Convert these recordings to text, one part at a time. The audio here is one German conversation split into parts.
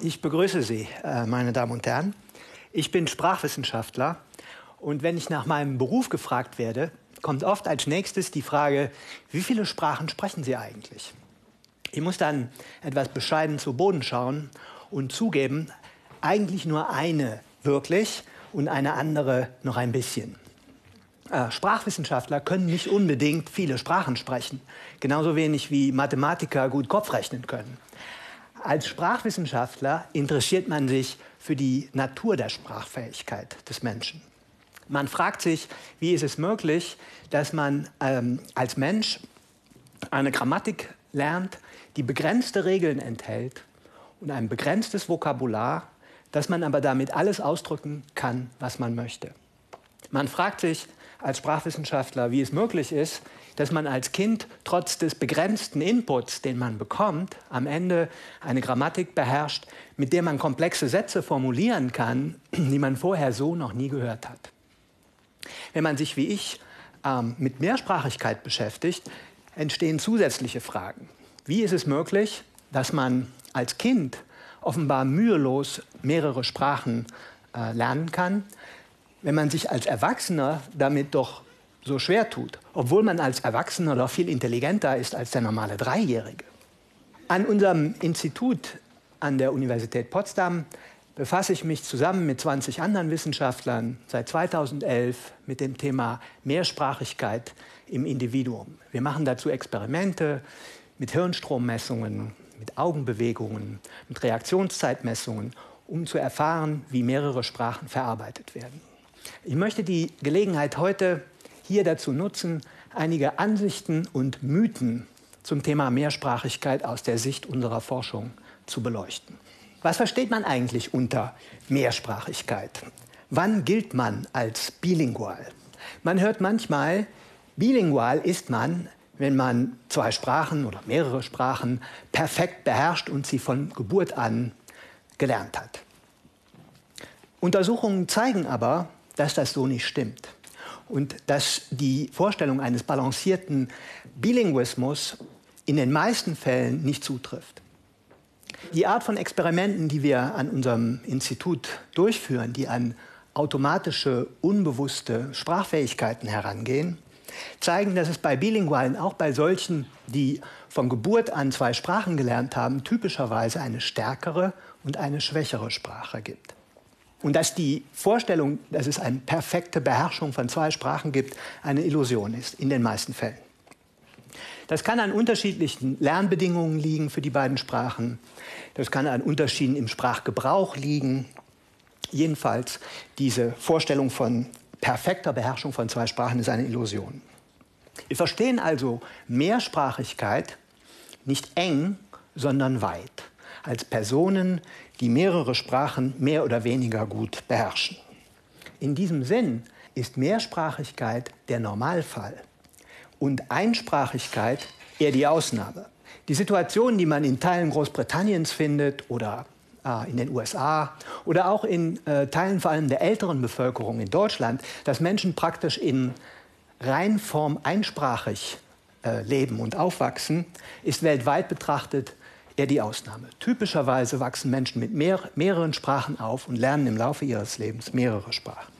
Ich begrüße Sie, äh, meine Damen und Herren. Ich bin Sprachwissenschaftler und wenn ich nach meinem Beruf gefragt werde, kommt oft als nächstes die Frage, wie viele Sprachen sprechen Sie eigentlich? Ich muss dann etwas bescheiden zu Boden schauen und zugeben, eigentlich nur eine wirklich und eine andere noch ein bisschen. Äh, Sprachwissenschaftler können nicht unbedingt viele Sprachen sprechen, genauso wenig wie Mathematiker gut Kopf rechnen können. Als Sprachwissenschaftler interessiert man sich für die Natur der Sprachfähigkeit des Menschen. Man fragt sich, wie ist es möglich, dass man ähm, als Mensch eine Grammatik lernt, die begrenzte Regeln enthält und ein begrenztes Vokabular, dass man aber damit alles ausdrücken kann, was man möchte. Man fragt sich als Sprachwissenschaftler, wie es möglich ist, dass man als Kind trotz des begrenzten Inputs, den man bekommt, am Ende eine Grammatik beherrscht, mit der man komplexe Sätze formulieren kann, die man vorher so noch nie gehört hat. Wenn man sich wie ich ähm, mit Mehrsprachigkeit beschäftigt, entstehen zusätzliche Fragen. Wie ist es möglich, dass man als Kind offenbar mühelos mehrere Sprachen äh, lernen kann, wenn man sich als Erwachsener damit doch so schwer tut, obwohl man als Erwachsener doch viel intelligenter ist als der normale Dreijährige. An unserem Institut an der Universität Potsdam befasse ich mich zusammen mit 20 anderen Wissenschaftlern seit 2011 mit dem Thema Mehrsprachigkeit im Individuum. Wir machen dazu Experimente mit Hirnstrommessungen, mit Augenbewegungen, mit Reaktionszeitmessungen, um zu erfahren, wie mehrere Sprachen verarbeitet werden. Ich möchte die Gelegenheit heute hier dazu nutzen, einige Ansichten und Mythen zum Thema Mehrsprachigkeit aus der Sicht unserer Forschung zu beleuchten. Was versteht man eigentlich unter Mehrsprachigkeit? Wann gilt man als bilingual? Man hört manchmal, bilingual ist man, wenn man zwei Sprachen oder mehrere Sprachen perfekt beherrscht und sie von Geburt an gelernt hat. Untersuchungen zeigen aber, dass das so nicht stimmt und dass die Vorstellung eines balancierten Bilinguismus in den meisten Fällen nicht zutrifft. Die Art von Experimenten, die wir an unserem Institut durchführen, die an automatische, unbewusste Sprachfähigkeiten herangehen, zeigen, dass es bei Bilingualen, auch bei solchen, die von Geburt an zwei Sprachen gelernt haben, typischerweise eine stärkere und eine schwächere Sprache gibt. Und dass die Vorstellung, dass es eine perfekte Beherrschung von zwei Sprachen gibt, eine Illusion ist, in den meisten Fällen. Das kann an unterschiedlichen Lernbedingungen liegen für die beiden Sprachen. Das kann an Unterschieden im Sprachgebrauch liegen. Jedenfalls, diese Vorstellung von perfekter Beherrschung von zwei Sprachen ist eine Illusion. Wir verstehen also Mehrsprachigkeit nicht eng, sondern weit als Personen, die mehrere Sprachen mehr oder weniger gut beherrschen. In diesem Sinn ist Mehrsprachigkeit der Normalfall und Einsprachigkeit eher die Ausnahme. Die Situation, die man in Teilen Großbritanniens findet oder äh, in den USA oder auch in äh, Teilen vor allem der älteren Bevölkerung in Deutschland, dass Menschen praktisch in Reinform einsprachig äh, leben und aufwachsen, ist weltweit betrachtet eher die Ausnahme. Typischerweise wachsen Menschen mit mehr, mehreren Sprachen auf und lernen im Laufe ihres Lebens mehrere Sprachen.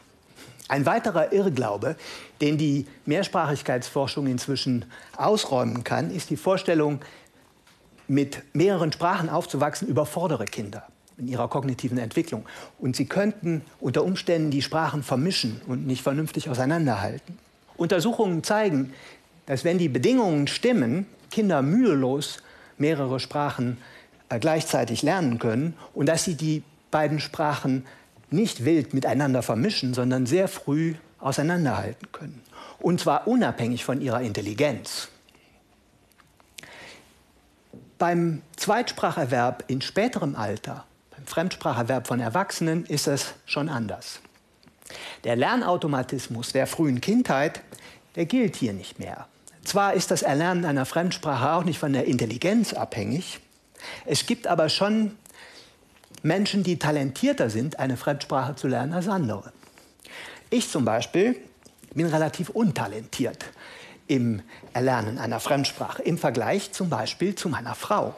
Ein weiterer Irrglaube, den die Mehrsprachigkeitsforschung inzwischen ausräumen kann, ist die Vorstellung, mit mehreren Sprachen aufzuwachsen, überfordere Kinder in ihrer kognitiven Entwicklung. Und sie könnten unter Umständen die Sprachen vermischen und nicht vernünftig auseinanderhalten. Untersuchungen zeigen, dass wenn die Bedingungen stimmen, Kinder mühelos mehrere Sprachen äh, gleichzeitig lernen können und dass sie die beiden Sprachen nicht wild miteinander vermischen, sondern sehr früh auseinanderhalten können. Und zwar unabhängig von ihrer Intelligenz. Beim Zweitspracherwerb in späterem Alter, beim Fremdspracherwerb von Erwachsenen, ist es schon anders. Der Lernautomatismus der frühen Kindheit, der gilt hier nicht mehr. Zwar ist das Erlernen einer Fremdsprache auch nicht von der Intelligenz abhängig, es gibt aber schon Menschen, die talentierter sind, eine Fremdsprache zu lernen als andere. Ich zum Beispiel bin relativ untalentiert im Erlernen einer Fremdsprache im Vergleich zum Beispiel zu meiner Frau.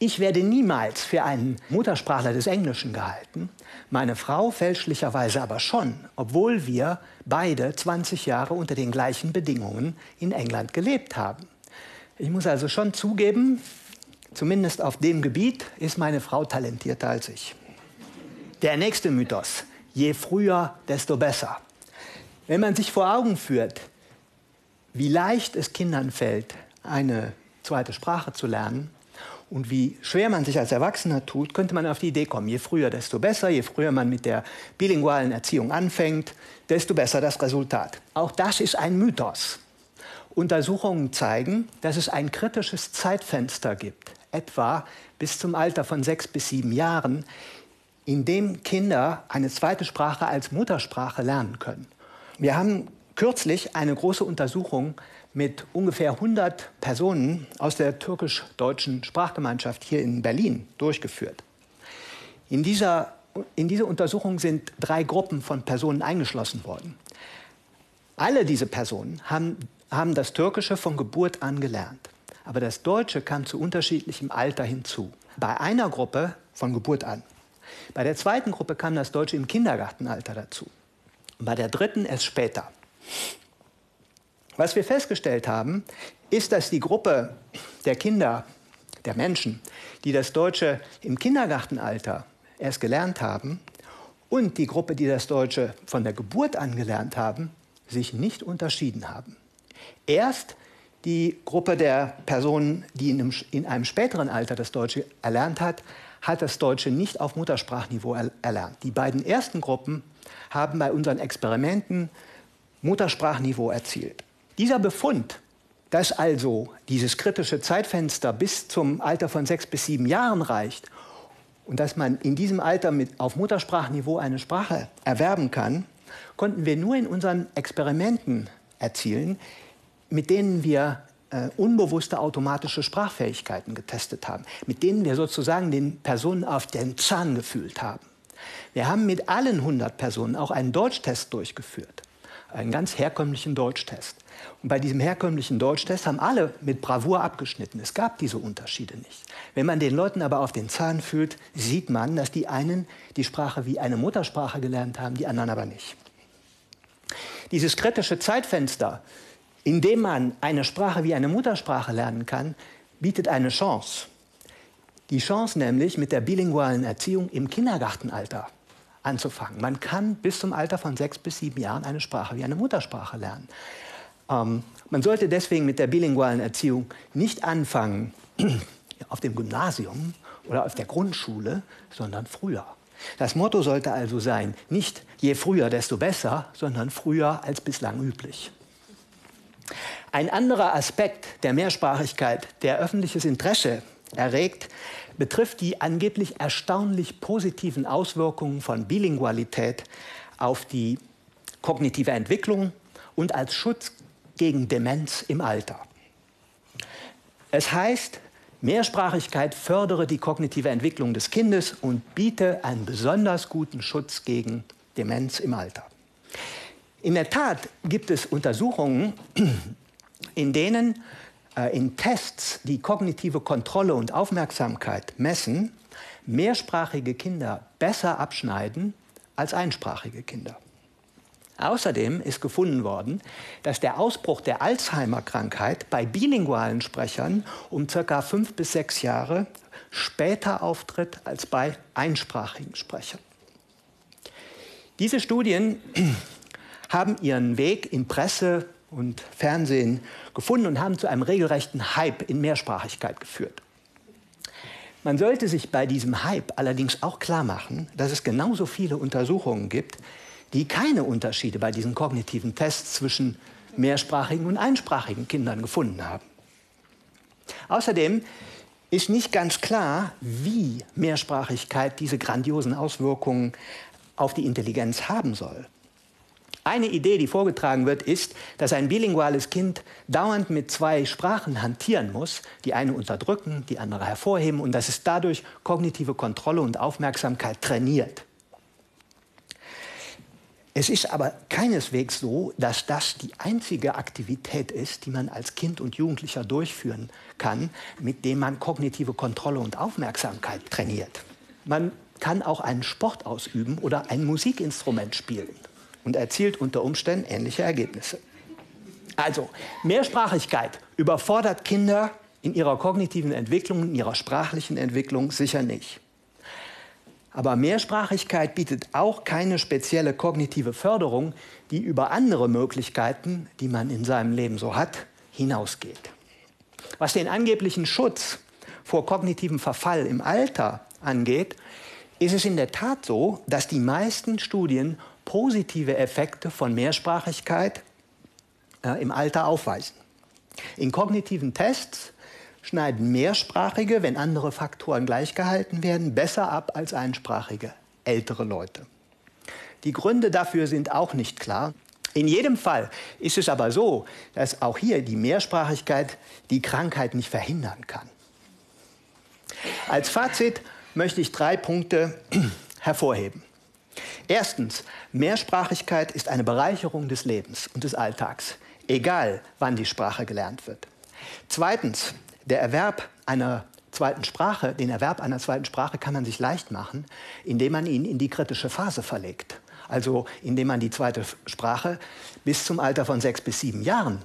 Ich werde niemals für einen Muttersprachler des Englischen gehalten, meine Frau fälschlicherweise aber schon, obwohl wir beide 20 Jahre unter den gleichen Bedingungen in England gelebt haben. Ich muss also schon zugeben, zumindest auf dem Gebiet ist meine Frau talentierter als ich. Der nächste Mythos, je früher, desto besser. Wenn man sich vor Augen führt, wie leicht es Kindern fällt, eine zweite Sprache zu lernen und wie schwer man sich als Erwachsener tut, könnte man auf die Idee kommen, je früher, desto besser, je früher man mit der bilingualen Erziehung anfängt, desto besser das Resultat. Auch das ist ein Mythos. Untersuchungen zeigen, dass es ein kritisches Zeitfenster gibt, etwa bis zum Alter von sechs bis sieben Jahren, in dem Kinder eine zweite Sprache als Muttersprache lernen können. Wir haben kürzlich eine große Untersuchung mit ungefähr 100 Personen aus der türkisch-deutschen Sprachgemeinschaft hier in Berlin durchgeführt. In dieser, in diese Untersuchung sind drei Gruppen von Personen eingeschlossen worden. Alle diese Personen haben, haben das Türkische von Geburt an gelernt. Aber das Deutsche kam zu unterschiedlichem Alter hinzu. Bei einer Gruppe von Geburt an. Bei der zweiten Gruppe kam das Deutsche im Kindergartenalter dazu. Und bei der dritten erst später. Was wir festgestellt haben, ist, dass die Gruppe der Kinder, der Menschen, die das Deutsche im Kindergartenalter erst gelernt haben, und die Gruppe, die das Deutsche von der Geburt an gelernt haben, sich nicht unterschieden haben. Erst die Gruppe der Personen, die in einem, in einem späteren Alter das Deutsche erlernt hat, hat das Deutsche nicht auf Muttersprachniveau erlernt. Die beiden ersten Gruppen haben bei unseren Experimenten Muttersprachniveau erzielt. Dieser Befund, dass also dieses kritische Zeitfenster bis zum Alter von sechs bis sieben Jahren reicht und dass man in diesem Alter mit, auf Muttersprachniveau eine Sprache erwerben kann, konnten wir nur in unseren Experimenten erzielen, mit denen wir äh, unbewusste automatische Sprachfähigkeiten getestet haben, mit denen wir sozusagen den Personen auf den Zahn gefühlt haben. Wir haben mit allen 100 Personen auch einen Deutschtest durchgeführt, einen ganz herkömmlichen Deutschtest. Und bei diesem herkömmlichen Deutschtest haben alle mit Bravour abgeschnitten. Es gab diese Unterschiede nicht. Wenn man den Leuten aber auf den Zahn fühlt, sieht man, dass die einen die Sprache wie eine Muttersprache gelernt haben, die anderen aber nicht. Dieses kritische Zeitfenster indem man eine Sprache wie eine Muttersprache lernen kann, bietet eine Chance. Die Chance nämlich, mit der bilingualen Erziehung im Kindergartenalter anzufangen. Man kann bis zum Alter von sechs bis sieben Jahren eine Sprache wie eine Muttersprache lernen. Ähm, man sollte deswegen mit der bilingualen Erziehung nicht anfangen auf dem Gymnasium oder auf der Grundschule, sondern früher. Das Motto sollte also sein, nicht je früher, desto besser, sondern früher als bislang üblich. Ein anderer Aspekt der Mehrsprachigkeit, der öffentliches Interesse erregt, betrifft die angeblich erstaunlich positiven Auswirkungen von Bilingualität auf die kognitive Entwicklung und als Schutz gegen Demenz im Alter. Es heißt, Mehrsprachigkeit fördere die kognitive Entwicklung des Kindes und biete einen besonders guten Schutz gegen Demenz im Alter. In der Tat gibt es Untersuchungen, in denen in Tests, die kognitive Kontrolle und Aufmerksamkeit messen, mehrsprachige Kinder besser abschneiden als einsprachige Kinder. Außerdem ist gefunden worden, dass der Ausbruch der Alzheimer-Krankheit bei bilingualen Sprechern um ca. fünf bis sechs Jahre später auftritt als bei einsprachigen Sprechern. Diese Studien haben ihren Weg in Presse und Fernsehen gefunden und haben zu einem regelrechten Hype in Mehrsprachigkeit geführt. Man sollte sich bei diesem Hype allerdings auch klar machen, dass es genauso viele Untersuchungen gibt, die keine Unterschiede bei diesen kognitiven Tests zwischen mehrsprachigen und einsprachigen Kindern gefunden haben. Außerdem ist nicht ganz klar, wie Mehrsprachigkeit diese grandiosen Auswirkungen auf die Intelligenz haben soll. Eine Idee, die vorgetragen wird, ist, dass ein bilinguales Kind dauernd mit zwei Sprachen hantieren muss, die eine unterdrücken, die andere hervorheben und dass es dadurch kognitive Kontrolle und Aufmerksamkeit trainiert. Es ist aber keineswegs so, dass das die einzige Aktivität ist, die man als Kind und Jugendlicher durchführen kann, mit dem man kognitive Kontrolle und Aufmerksamkeit trainiert. Man kann auch einen Sport ausüben oder ein Musikinstrument spielen und erzielt unter Umständen ähnliche Ergebnisse. Also, Mehrsprachigkeit überfordert Kinder in ihrer kognitiven Entwicklung, in ihrer sprachlichen Entwicklung sicher nicht. Aber Mehrsprachigkeit bietet auch keine spezielle kognitive Förderung, die über andere Möglichkeiten, die man in seinem Leben so hat, hinausgeht. Was den angeblichen Schutz vor kognitivem Verfall im Alter angeht, ist es in der Tat so, dass die meisten Studien positive Effekte von Mehrsprachigkeit äh, im Alter aufweisen. In kognitiven Tests schneiden Mehrsprachige, wenn andere Faktoren gleichgehalten werden, besser ab als einsprachige ältere Leute. Die Gründe dafür sind auch nicht klar. In jedem Fall ist es aber so, dass auch hier die Mehrsprachigkeit die Krankheit nicht verhindern kann. Als Fazit möchte ich drei Punkte hervorheben. Erstens, Mehrsprachigkeit ist eine Bereicherung des Lebens und des Alltags, egal wann die Sprache gelernt wird. Zweitens, der Erwerb einer zweiten Sprache, den Erwerb einer zweiten Sprache kann man sich leicht machen, indem man ihn in die kritische Phase verlegt. Also indem man die zweite Sprache bis zum Alter von sechs bis sieben Jahren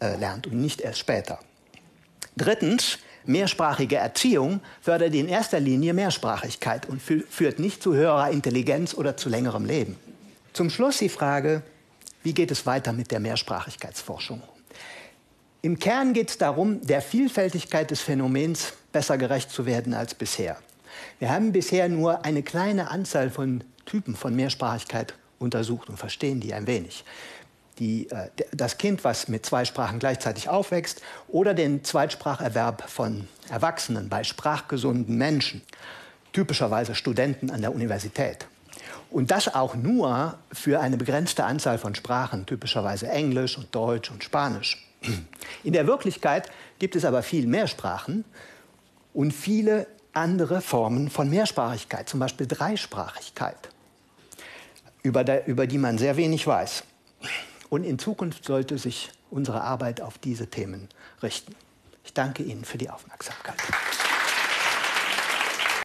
äh, lernt und nicht erst später. Drittens, mehrsprachige Erziehung fördert in erster Linie Mehrsprachigkeit und führt nicht zu höherer Intelligenz oder zu längerem Leben. Zum Schluss die Frage, wie geht es weiter mit der Mehrsprachigkeitsforschung? Im Kern geht es darum, der Vielfältigkeit des Phänomens besser gerecht zu werden als bisher. Wir haben bisher nur eine kleine Anzahl von Typen von Mehrsprachigkeit untersucht und verstehen die ein wenig. Die, äh, das Kind, was mit zwei Sprachen gleichzeitig aufwächst, oder den Zweitspracherwerb von Erwachsenen bei sprachgesunden Menschen, typischerweise Studenten an der Universität. Und das auch nur für eine begrenzte Anzahl von Sprachen, typischerweise Englisch und Deutsch und Spanisch. In der Wirklichkeit gibt es aber viel mehr Sprachen und viele andere Formen von Mehrsprachigkeit, zum Beispiel Dreisprachigkeit, über, der, über die man sehr wenig weiß. Und in Zukunft sollte sich unsere Arbeit auf diese Themen richten. Ich danke Ihnen für die Aufmerksamkeit.